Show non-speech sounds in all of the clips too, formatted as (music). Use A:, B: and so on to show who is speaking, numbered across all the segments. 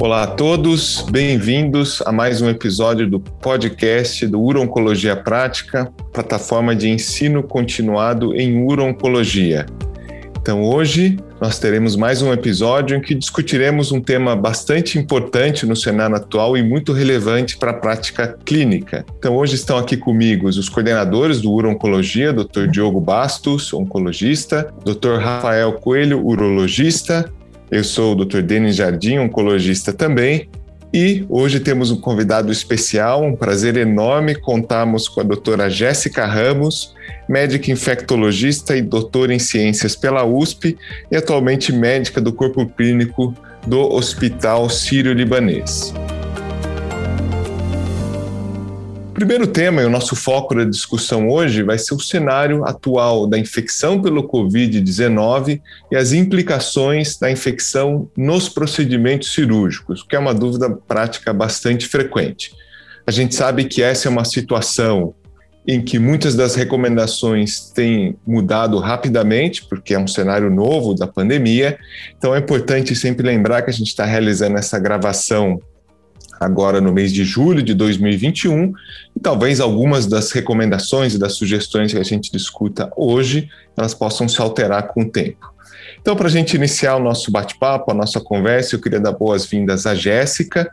A: Olá a todos, bem-vindos a mais um episódio do podcast do Urologia Prática, plataforma de ensino continuado em urologia. Então, hoje nós teremos mais um episódio em que discutiremos um tema bastante importante no cenário atual e muito relevante para a prática clínica. Então, hoje estão aqui comigo os coordenadores do Urologia, Dr. Diogo Bastos, oncologista, Dr. Rafael Coelho, urologista, eu sou o Dr. Denis Jardim, oncologista também, e hoje temos um convidado especial, um prazer enorme contarmos com a doutora Jéssica Ramos, médica infectologista e doutora em ciências pela USP e atualmente médica do corpo clínico do Hospital Sírio-Libanês. Primeiro tema e o nosso foco da discussão hoje vai ser o cenário atual da infecção pelo Covid-19 e as implicações da infecção nos procedimentos cirúrgicos, que é uma dúvida prática bastante frequente. A gente sabe que essa é uma situação em que muitas das recomendações têm mudado rapidamente, porque é um cenário novo da pandemia. Então é importante sempre lembrar que a gente está realizando essa gravação agora no mês de julho de 2021, e talvez algumas das recomendações e das sugestões que a gente discuta hoje, elas possam se alterar com o tempo. Então, para a gente iniciar o nosso bate-papo, a nossa conversa, eu queria dar boas-vindas à Jéssica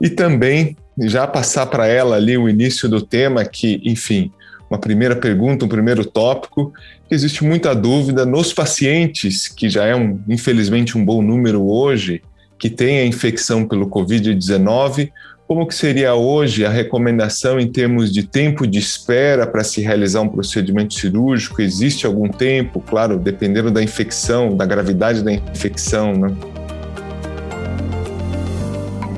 A: e também já passar para ela ali o início do tema, que, enfim, uma primeira pergunta, um primeiro tópico, existe muita dúvida nos pacientes, que já é, um, infelizmente, um bom número hoje, que tem a infecção pelo Covid-19, como que seria hoje a recomendação em termos de tempo de espera para se realizar um procedimento cirúrgico? Existe algum tempo, claro, dependendo da infecção, da gravidade da infecção, né?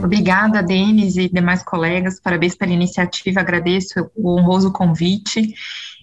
B: Obrigada, Denis e demais colegas. Parabéns pela iniciativa. Agradeço o honroso convite.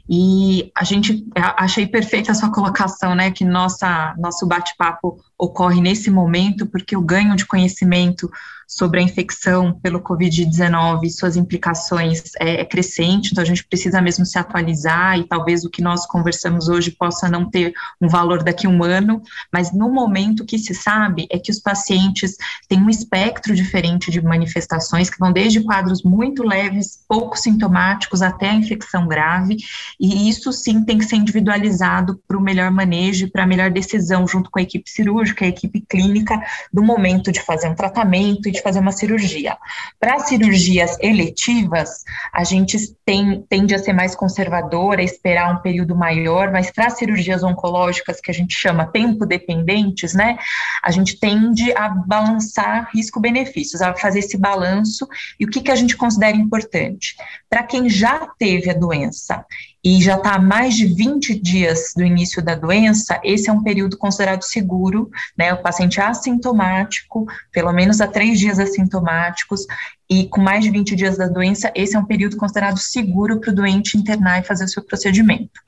B: E a gente achei perfeita a sua colocação, né? Que nossa nosso bate-papo ocorre nesse momento, porque o ganho de conhecimento sobre a infecção pelo Covid-19 e suas implicações é, é, crescente, então a gente precisa mesmo se atualizar e talvez o que nós conversamos hoje possa não ter um valor daqui a um ano, mas no momento que se sabe é que os pacientes têm um espectro diferente de manifestações, que vão desde quadros muito leves, pouco sintomáticos, até a infecção grave, e isso sim tem que ser individualizado para o melhor manejo, para a melhor decisão junto com a equipe cirúrgica, cirúrgica, a equipe clínica, do momento de fazer um tratamento e de fazer uma cirurgia. Para cirurgias eletivas, a gente tem, tende a ser mais conservadora, esperar um período maior, mas para cirurgias oncológicas, que a gente chama tempo dependentes, né, a gente tende a balançar risco-benefícios, a fazer esse balanço, e o que, que a gente considera importante? Para quem já teve a doença e já está há mais de 20 dias do início da doença, esse é um período considerado seguro, né? O paciente assintomático, pelo menos há três dias assintomáticos, e com mais de 20 dias da doença, esse é um período considerado seguro para o doente internar e fazer o seu procedimento.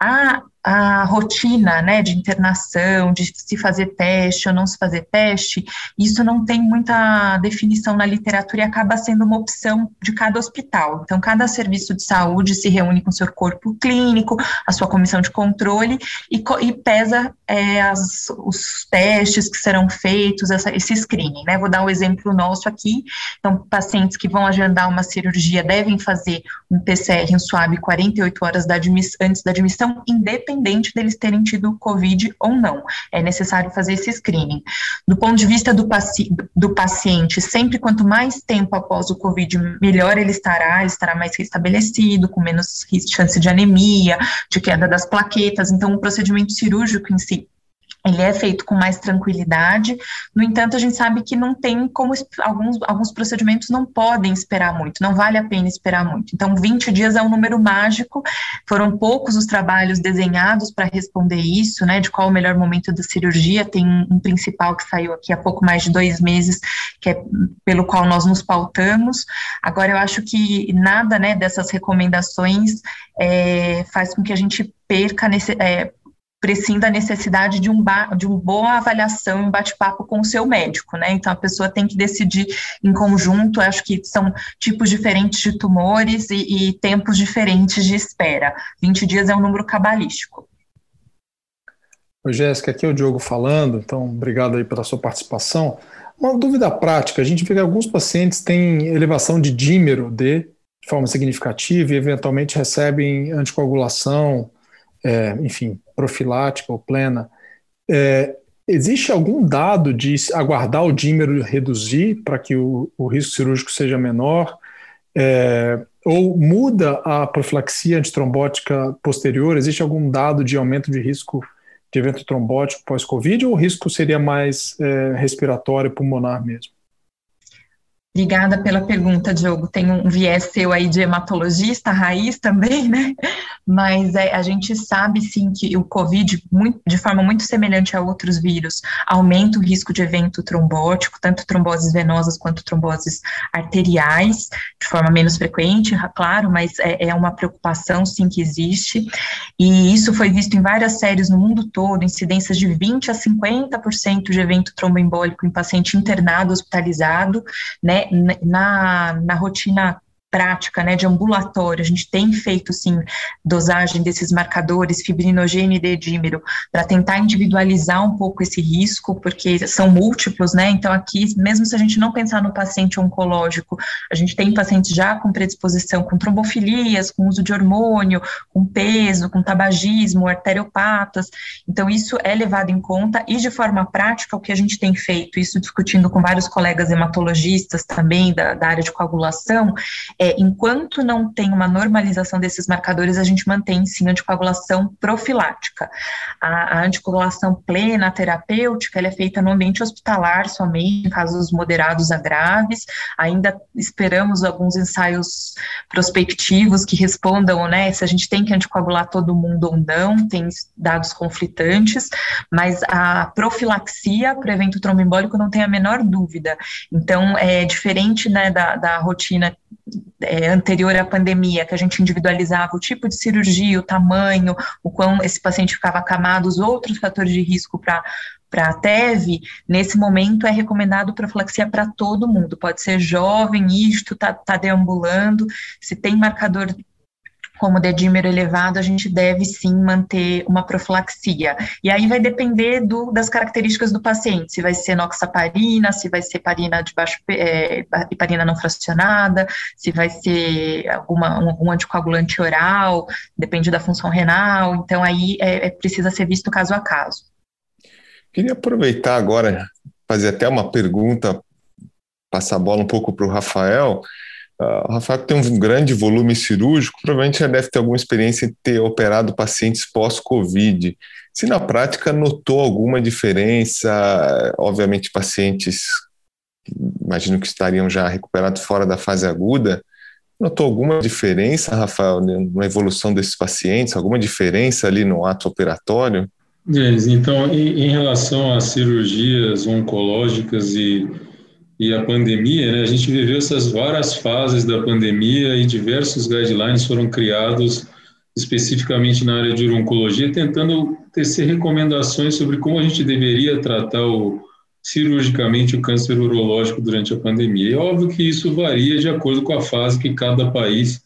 B: A, a rotina né, de internação, de se fazer teste ou não se fazer teste, isso não tem muita definição na literatura e acaba sendo uma opção de cada hospital. Então, cada serviço de saúde se reúne com seu corpo clínico, a sua comissão de controle e, e pesa é, as, os testes que serão feitos, essa, esse screening. Né? Vou dar um exemplo nosso aqui. Então, pacientes que vão agendar uma cirurgia devem fazer um PCR, um SWAB 48 horas da antes da admissão, independente deles terem tido Covid ou não. É necessário fazer esse screening. Do ponto de vista do, paci do paciente, sempre quanto mais tempo após o Covid, melhor ele estará, ele estará mais restabelecido, com menos chance de anemia, de queda das plaquetas. Então, o procedimento cirúrgico em si ele é feito com mais tranquilidade, no entanto, a gente sabe que não tem como, alguns, alguns procedimentos não podem esperar muito, não vale a pena esperar muito. Então, 20 dias é um número mágico, foram poucos os trabalhos desenhados para responder isso, né, de qual o melhor momento da cirurgia, tem um principal que saiu aqui há pouco mais de dois meses, que é pelo qual nós nos pautamos. Agora, eu acho que nada, né, dessas recomendações é, faz com que a gente perca nesse, é, prescinda a necessidade de, um de uma boa avaliação, um bate-papo com o seu médico, né? Então a pessoa tem que decidir em conjunto, acho que são tipos diferentes de tumores e, e tempos diferentes de espera. 20 dias é um número cabalístico.
C: Oi, Jéssica, aqui é o Diogo falando, então obrigado aí pela sua participação. Uma dúvida prática, a gente vê que alguns pacientes têm elevação de dímero D de forma significativa e eventualmente recebem anticoagulação, é, enfim, profilática ou plena. É, existe algum dado de aguardar o dímero reduzir para que o, o, risco cirúrgico seja menor? É, ou muda a profilaxia antitrombótica posterior? Existe algum dado de aumento de risco de evento trombótico pós-Covid ou o risco seria mais é, respiratório, pulmonar mesmo?
B: Obrigada pela pergunta, Diogo. Tem um viés seu aí de hematologista, raiz também, né? Mas é, a gente sabe sim que o Covid, muito, de forma muito semelhante a outros vírus, aumenta o risco de evento trombótico, tanto tromboses venosas quanto tromboses arteriais, de forma menos frequente, claro, mas é, é uma preocupação sim que existe. E isso foi visto em várias séries no mundo todo, incidências de 20 a 50% de evento tromboembólico em paciente internado, hospitalizado, né? na, na rotina prática, né, de ambulatório, a gente tem feito, sim, dosagem desses marcadores, fibrinogênio e dedímero, para tentar individualizar um pouco esse risco, porque são múltiplos, né, então aqui, mesmo se a gente não pensar no paciente oncológico, a gente tem pacientes já com predisposição, com trombofilias, com uso de hormônio, com peso, com tabagismo, arteriopatas, então isso é levado em conta, e de forma prática, o que a gente tem feito, isso discutindo com vários colegas hematologistas também, da, da área de coagulação, é enquanto não tem uma normalização desses marcadores, a gente mantém sim anticoagulação profilática. A, a anticoagulação plena terapêutica ela é feita no ambiente hospitalar somente, em casos moderados a graves. Ainda esperamos alguns ensaios prospectivos que respondam, né, se a gente tem que anticoagular todo mundo ou não, tem dados conflitantes, mas a profilaxia para evento tromboembólico não tem a menor dúvida. Então, é diferente né, da, da rotina é, anterior à pandemia, que a gente individualizava o tipo de cirurgia, o tamanho, o quão esse paciente ficava acamado, os outros fatores de risco para para a TEV, nesse momento é recomendado profilaxia para todo mundo, pode ser jovem, isto, está tá deambulando, se tem marcador como dedímero elevado, a gente deve sim manter uma profilaxia. E aí vai depender do, das características do paciente, se vai ser noxaparina, se vai ser parina de baixo, é, heparina não fracionada, se vai ser alguma, um, um, anticoagulante oral, depende da função renal, então aí é, é precisa ser visto caso a caso.
A: Queria aproveitar agora, fazer até uma pergunta, passar a bola um pouco para o Rafael, Uh, o Rafael tem um grande volume cirúrgico, provavelmente já deve ter alguma experiência em ter operado pacientes pós-Covid. Se na prática notou alguma diferença, obviamente pacientes, imagino que estariam já recuperados fora da fase aguda, notou alguma diferença, Rafael, na evolução desses pacientes, alguma diferença ali no ato operatório?
D: Então, em relação às cirurgias oncológicas e e a pandemia, né, a gente viveu essas várias fases da pandemia e diversos guidelines foram criados especificamente na área de oncologia, tentando tecer recomendações sobre como a gente deveria tratar o, cirurgicamente o câncer urológico durante a pandemia. É óbvio que isso varia de acordo com a fase que cada país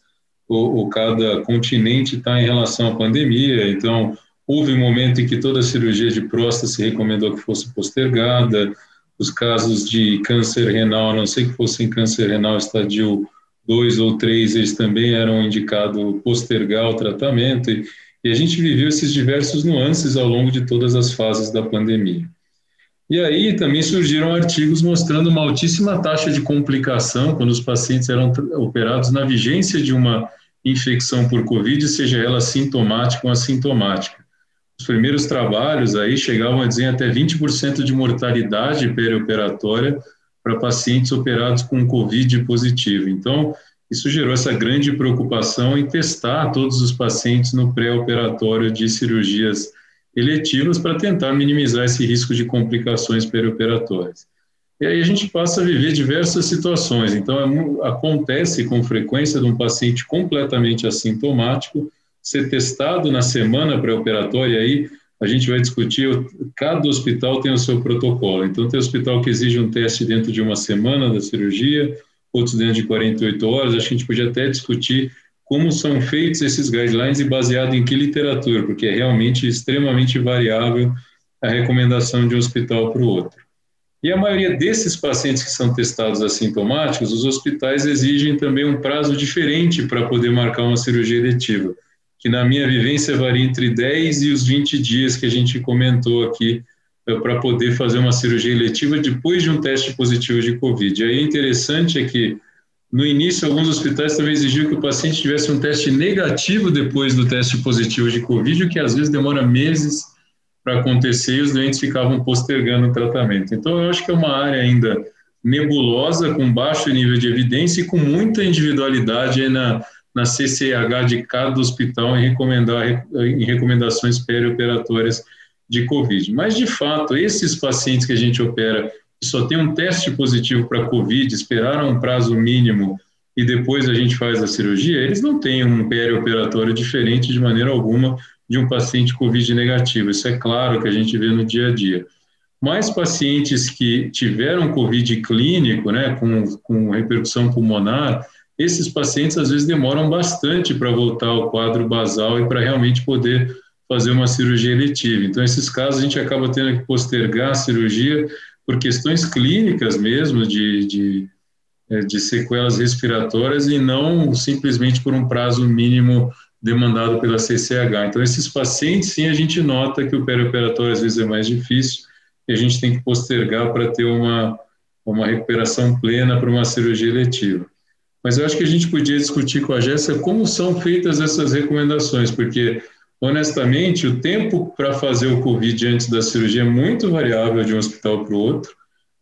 D: ou, ou cada continente está em relação à pandemia. Então, houve um momento em que toda a cirurgia de próstata se recomendou que fosse postergada, os casos de câncer renal, a não sei que fossem câncer renal estadio 2 ou 3, eles também eram indicados postergar o tratamento, e, e a gente viveu esses diversos nuances ao longo de todas as fases da pandemia. E aí também surgiram artigos mostrando uma altíssima taxa de complicação quando os pacientes eram operados na vigência de uma infecção por Covid, seja ela sintomática ou assintomática. Os primeiros trabalhos aí chegavam a dizer até 20% de mortalidade perioperatória para pacientes operados com Covid positivo. Então, isso gerou essa grande preocupação em testar todos os pacientes no pré-operatório de cirurgias eletivas para tentar minimizar esse risco de complicações perioperatórias. E aí a gente passa a viver diversas situações. Então, é, acontece com frequência de um paciente completamente assintomático ser testado na semana pré-operatória, aí a gente vai discutir, cada hospital tem o seu protocolo. Então, tem hospital que exige um teste dentro de uma semana da cirurgia, outros dentro de 48 horas. Acho que a gente podia até discutir como são feitos esses guidelines e baseado em que literatura, porque é realmente extremamente variável a recomendação de um hospital para o outro. E a maioria desses pacientes que são testados assintomáticos, os hospitais exigem também um prazo diferente para poder marcar uma cirurgia eletiva, que na minha vivência varia entre 10 e os 20 dias que a gente comentou aqui eh, para poder fazer uma cirurgia eletiva depois de um teste positivo de Covid. Aí interessante é que no início, alguns hospitais também exigiam que o paciente tivesse um teste negativo depois do teste positivo de Covid, o que às vezes demora meses para acontecer e os doentes ficavam postergando o tratamento. Então, eu acho que é uma área ainda nebulosa, com baixo nível de evidência e com muita individualidade na, na CCH de cada hospital em, recomendar, em recomendações perioperatórias de Covid. Mas, de fato, esses pacientes que a gente opera que só tem um teste positivo para Covid, esperaram um prazo mínimo e depois a gente faz a cirurgia, eles não têm um perioperatório diferente de maneira alguma de um paciente COVID negativo. Isso é claro que a gente vê no dia a dia. Mas pacientes que tiveram COVID clínico, né, com, com repercussão pulmonar, esses pacientes às vezes demoram bastante para voltar ao quadro basal e para realmente poder fazer uma cirurgia eletiva. Então, esses casos a gente acaba tendo que postergar a cirurgia por questões clínicas mesmo, de, de, é, de sequelas respiratórias e não simplesmente por um prazo mínimo demandado pela CCH. Então, esses pacientes, sim, a gente nota que o perioperatório às vezes é mais difícil e a gente tem que postergar para ter uma, uma recuperação plena para uma cirurgia eletiva. Mas eu acho que a gente podia discutir com a Jéssica como são feitas essas recomendações, porque, honestamente, o tempo para fazer o COVID antes da cirurgia é muito variável de um hospital para o outro,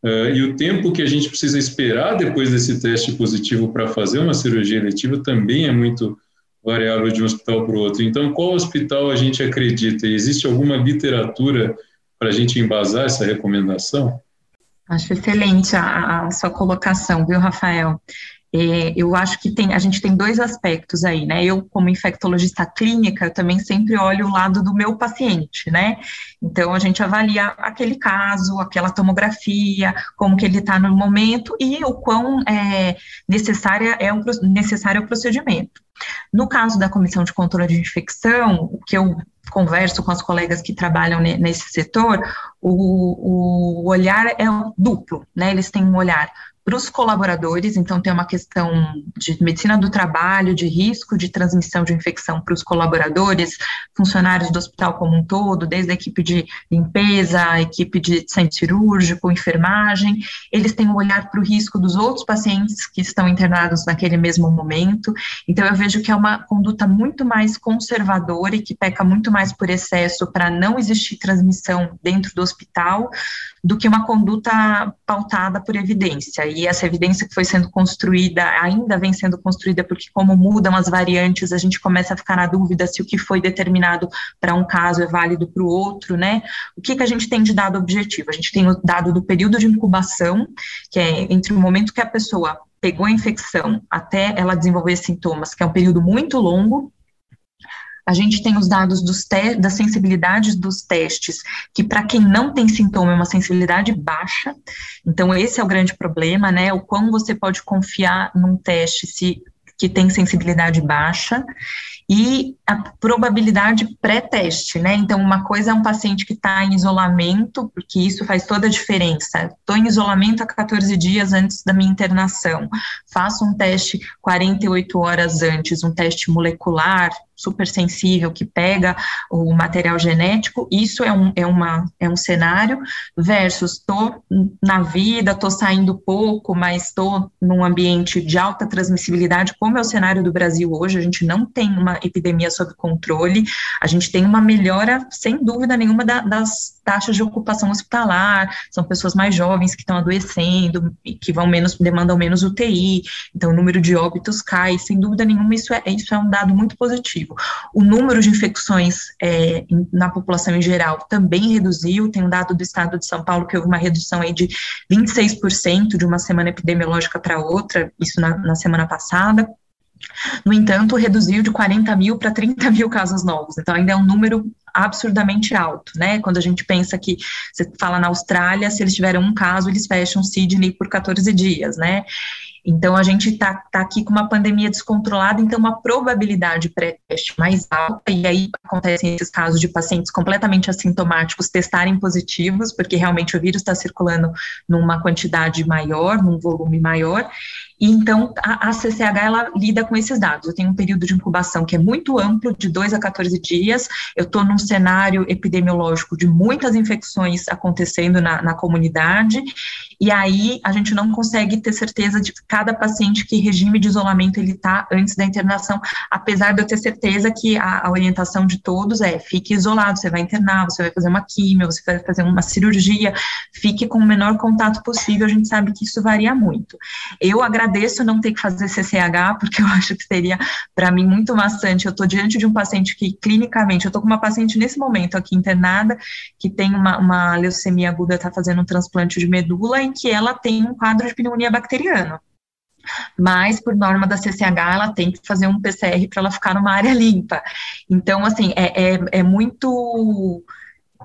D: uh, e o tempo que a gente precisa esperar depois desse teste positivo para fazer uma cirurgia eletiva também é muito variável de um hospital para o outro. Então, qual hospital a gente acredita? Existe alguma literatura para a gente embasar essa recomendação?
B: Acho excelente a, a sua colocação, viu, Rafael? É, eu acho que tem, a gente tem dois aspectos aí, né? Eu, como infectologista clínica, eu também sempre olho o lado do meu paciente, né? Então, a gente avalia aquele caso, aquela tomografia, como que ele está no momento e o quão é, necessária é o, necessário o procedimento. No caso da Comissão de Controle de Infecção, o que eu converso com as colegas que trabalham nesse setor, o, o olhar é duplo, né? Eles têm um olhar para os colaboradores, então tem uma questão de medicina do trabalho, de risco de transmissão de infecção para os colaboradores, funcionários do hospital como um todo, desde a equipe de limpeza, a equipe de centro cirúrgico, enfermagem, eles têm um olhar para o risco dos outros pacientes que estão internados naquele mesmo momento, então eu vejo que é uma conduta muito mais conservadora e que peca muito mais por excesso para não existir transmissão dentro do hospital do que uma conduta pautada por evidência. E essa evidência que foi sendo construída, ainda vem sendo construída, porque como mudam as variantes, a gente começa a ficar na dúvida se o que foi determinado para um caso é válido para o outro, né? O que, que a gente tem de dado objetivo? A gente tem o dado do período de incubação, que é entre o momento que a pessoa pegou a infecção até ela desenvolver sintomas, que é um período muito longo, a gente tem os dados dos das sensibilidades dos testes, que para quem não tem sintoma é uma sensibilidade baixa. Então, esse é o grande problema, né? O quão você pode confiar num teste se que tem sensibilidade baixa e a probabilidade pré-teste, né? Então, uma coisa é um paciente que está em isolamento, porque isso faz toda a diferença. Estou em isolamento há 14 dias antes da minha internação, faço um teste 48 horas antes, um teste molecular, super sensível que pega o material genético, isso é um, é uma, é um cenário, versus estou na vida, estou saindo pouco, mas estou num ambiente de alta transmissibilidade, como é o cenário do Brasil hoje, a gente não tem uma epidemia sob controle, a gente tem uma melhora, sem dúvida nenhuma, da, das taxas de ocupação hospitalar, são pessoas mais jovens que estão adoecendo, que vão menos, demandam menos UTI, então o número de óbitos cai, sem dúvida nenhuma, isso é, isso é um dado muito positivo. O número de infecções é, na população em geral também reduziu. Tem um dado do estado de São Paulo que houve uma redução aí de 26% de uma semana epidemiológica para outra, isso na, na semana passada. No entanto, reduziu de 40 mil para 30 mil casos novos, então ainda é um número absurdamente alto, né? Quando a gente pensa que você fala na Austrália, se eles tiveram um caso, eles fecham Sydney por 14 dias, né? Então, a gente está tá aqui com uma pandemia descontrolada, então, uma probabilidade pré-teste mais alta, e aí acontecem esses casos de pacientes completamente assintomáticos testarem positivos, porque realmente o vírus está circulando numa quantidade maior, num volume maior, e então a, a, CCH ela lida com esses dados. Eu tenho um período de incubação que é muito amplo, de 2 a 14 dias. Eu estou num cenário epidemiológico de muitas infecções acontecendo na, na, comunidade, e aí a gente não consegue ter certeza de cada paciente que regime de isolamento ele está antes da internação, apesar de eu ter certeza que a, a orientação de todos é fique isolado, você vai internar, você vai fazer uma químio, você vai fazer uma cirurgia, fique com o menor contato possível, a gente sabe que isso varia muito. Eu agradeço agradeço não ter que fazer CCH, porque (laughs) eu acho que seria, para mim, muito maçante. Eu estou diante de um paciente que, clinicamente, eu estou com uma paciente nesse momento aqui internada, que tem uma, uma leucemia aguda, está fazendo um transplante de medula, em que ela tem um quadro de pneumonia bacteriana mas por norma da CCH ela tem que fazer um PCR para ela ficar numa área limpa. Então, assim, é, é, é muito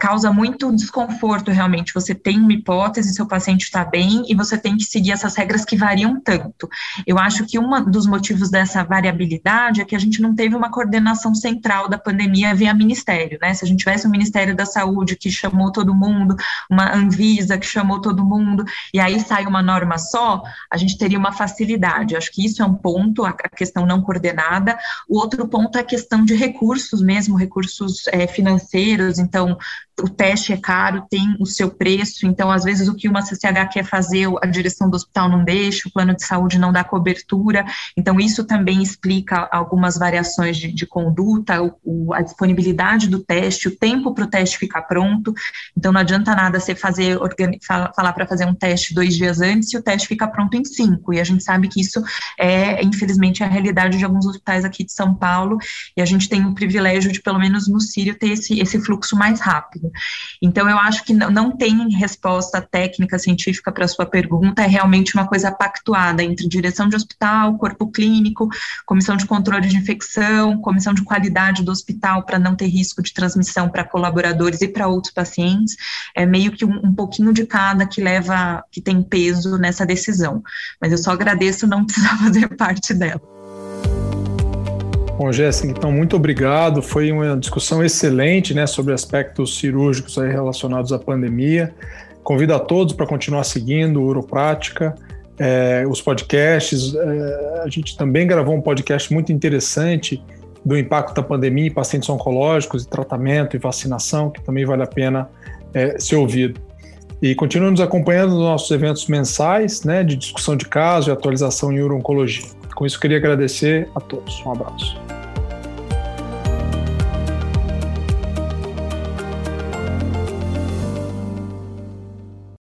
B: causa muito desconforto realmente. Você tem uma hipótese, seu paciente está bem e você tem que seguir essas regras que variam tanto. Eu acho que um dos motivos dessa variabilidade é que a gente não teve uma coordenação central da pandemia via ministério, né? Se a gente tivesse um Ministério da Saúde que chamou todo mundo, uma Anvisa que chamou todo mundo, e aí sai uma norma só, a gente teria uma facilidade. acho que isso é um ponto, a questão não coordenada. O outro ponto é a questão de recursos mesmo, recursos é, financeiros, então o teste é caro, tem o seu preço, então às vezes o que uma CCH quer fazer, a direção do hospital não deixa, o plano de saúde não dá cobertura, então isso também explica algumas variações de, de conduta, o, a disponibilidade do teste, o tempo para o teste ficar pronto, então não adianta nada você fazer, falar para fazer um teste dois dias antes e o teste fica pronto em cinco, e a gente sabe que isso é, infelizmente, a realidade de alguns hospitais aqui de São Paulo, e a gente tem o privilégio de, pelo menos no Sírio, ter esse, esse fluxo mais rápido. Então, eu acho que não tem resposta técnica científica para a sua pergunta, é realmente uma coisa pactuada entre direção de hospital, corpo clínico, comissão de controle de infecção, comissão de qualidade do hospital para não ter risco de transmissão para colaboradores e para outros pacientes. É meio que um, um pouquinho de cada que leva, que tem peso nessa decisão. Mas eu só agradeço não (laughs) precisar fazer parte dela.
C: Bom, Jéssica, então muito obrigado. Foi uma discussão excelente né, sobre aspectos cirúrgicos relacionados à pandemia. Convido a todos para continuar seguindo o Uroprática, é, os podcasts. É, a gente também gravou um podcast muito interessante do impacto da pandemia em pacientes oncológicos, e tratamento e vacinação, que também vale a pena é, ser ouvido. E continue nos acompanhando nos nossos eventos mensais né, de discussão de casos e atualização em urologia. Com isso, queria agradecer a todos. Um abraço.